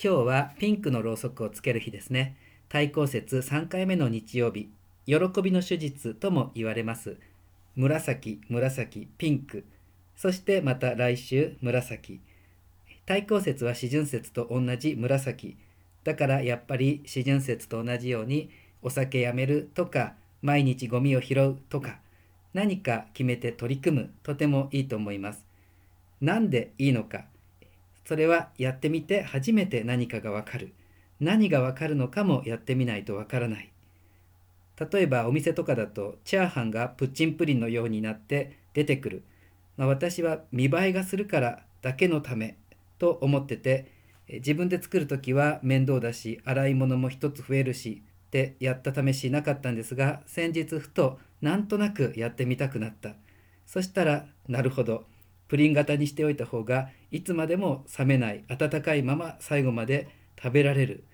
今日はピンクのろうそくをつける日ですね。対抗節3回目の日曜日、喜びの手術とも言われます。紫、紫、ピンク。そしてまた来週、紫。対抗節は四旬節と同じ紫。だからやっぱり四旬節と同じようにお酒やめるとか毎日ゴミを拾うとか何か決めて取り組むとてもいいと思います。なんでいいのかそれはやってみて初めて何かがわかる。何がわかるのかもやってみないとわからない。例えばお店とかだとチャーハンがプッチンプリンのようになって出てくる。まあ、私は見栄えがするからだけのためと思ってて自分で作る時は面倒だし洗い物も一つ増えるしってやった試しなかったんですが先日ふとなんとなくやってみたくなったそしたらなるほどプリン型にしておいた方がいつまでも冷めない温かいまま最後まで食べられる。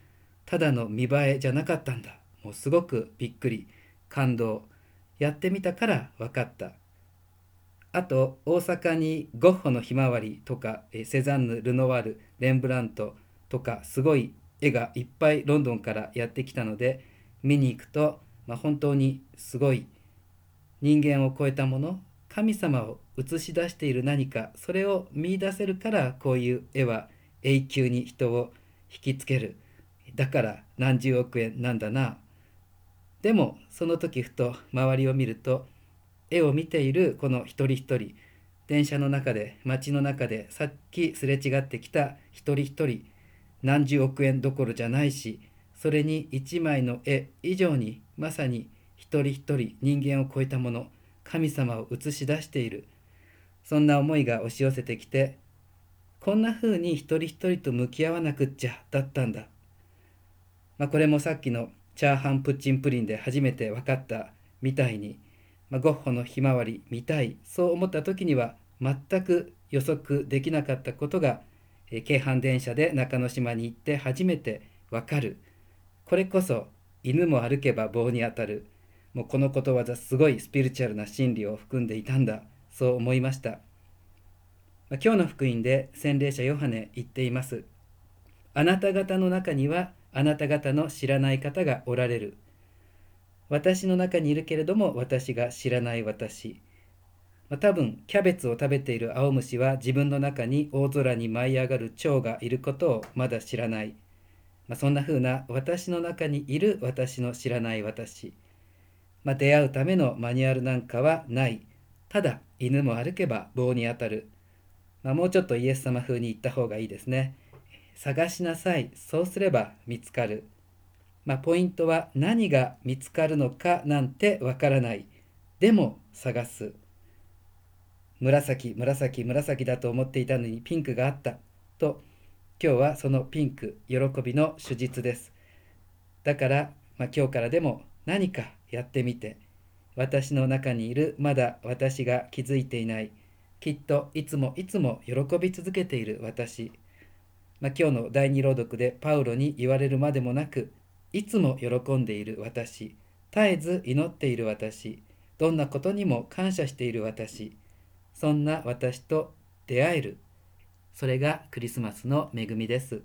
ただの見栄えじゃなかったんだ。もうすごくびっくり。感動。やってみたから分かった。あと大阪にゴッホのひまわりとかセザンヌ・ルノワールレンブラントとかすごい絵がいっぱいロンドンからやってきたので見に行くと、まあ、本当にすごい人間を超えたもの神様を映し出している何かそれを見いだせるからこういう絵は永久に人を引きつけるだから何十億円なんだな。でもその時ふと周りを見ると絵を見ているこの一人一人電車の中で街の中でさっきすれ違ってきた一人一人何十億円どころじゃないしそれに一枚の絵以上にまさに一人一人人間を超えたもの。神様を映し出している。そんな思いが押し寄せてきてこんな風に一人一人と向き合わなくっちゃだったんだ、まあ、これもさっきのチャーハンプッチンプリンで初めて分かったみたいに、まあ、ゴッホのひまわり見たいそう思った時には全く予測できなかったことが京阪電車で中之島に行って初めてわかる。これこそ犬も歩けば棒に当たる。もうこのことわざすごいスピリチュアルな真理を含んでいたんだそう思いました、まあ、今日の福音で洗礼者ヨハネ言っています。あなた方の中にはあなた方の知らない方がおられる。私の中にいるけれども私が知らない私。まあ、多分キャベツを食べている青虫は自分の中に大空に舞い上がる蝶がいることをまだ知らない、まあ、そんな風な私の中にいる私の知らない私、まあ、出会うためのマニュアルなんかはない。ただ犬も歩けば棒に当たる、まあ、もうちょっとイエス様風に言った方がいいですね。探しなさい。そうすれば見つかる、まあ、ポイントは何が見つかるのかなんてわからない。でも探す。紫紫紫だと思っていたのにピンクがあった。と今日はそのピンク喜びの手術です。だから、まあ、今日からでも何かやってみて。私の中にいる。まだ私が気づいていない。きっといつもいつも喜び続けている。私、まあ、今日の第二朗読でパウロに言われるまでもなくいつも喜んでいる。私。絶えず祈っている。私。どんなことにも感謝している。私。そんな私と出会える。それがクリスマスの恵みです。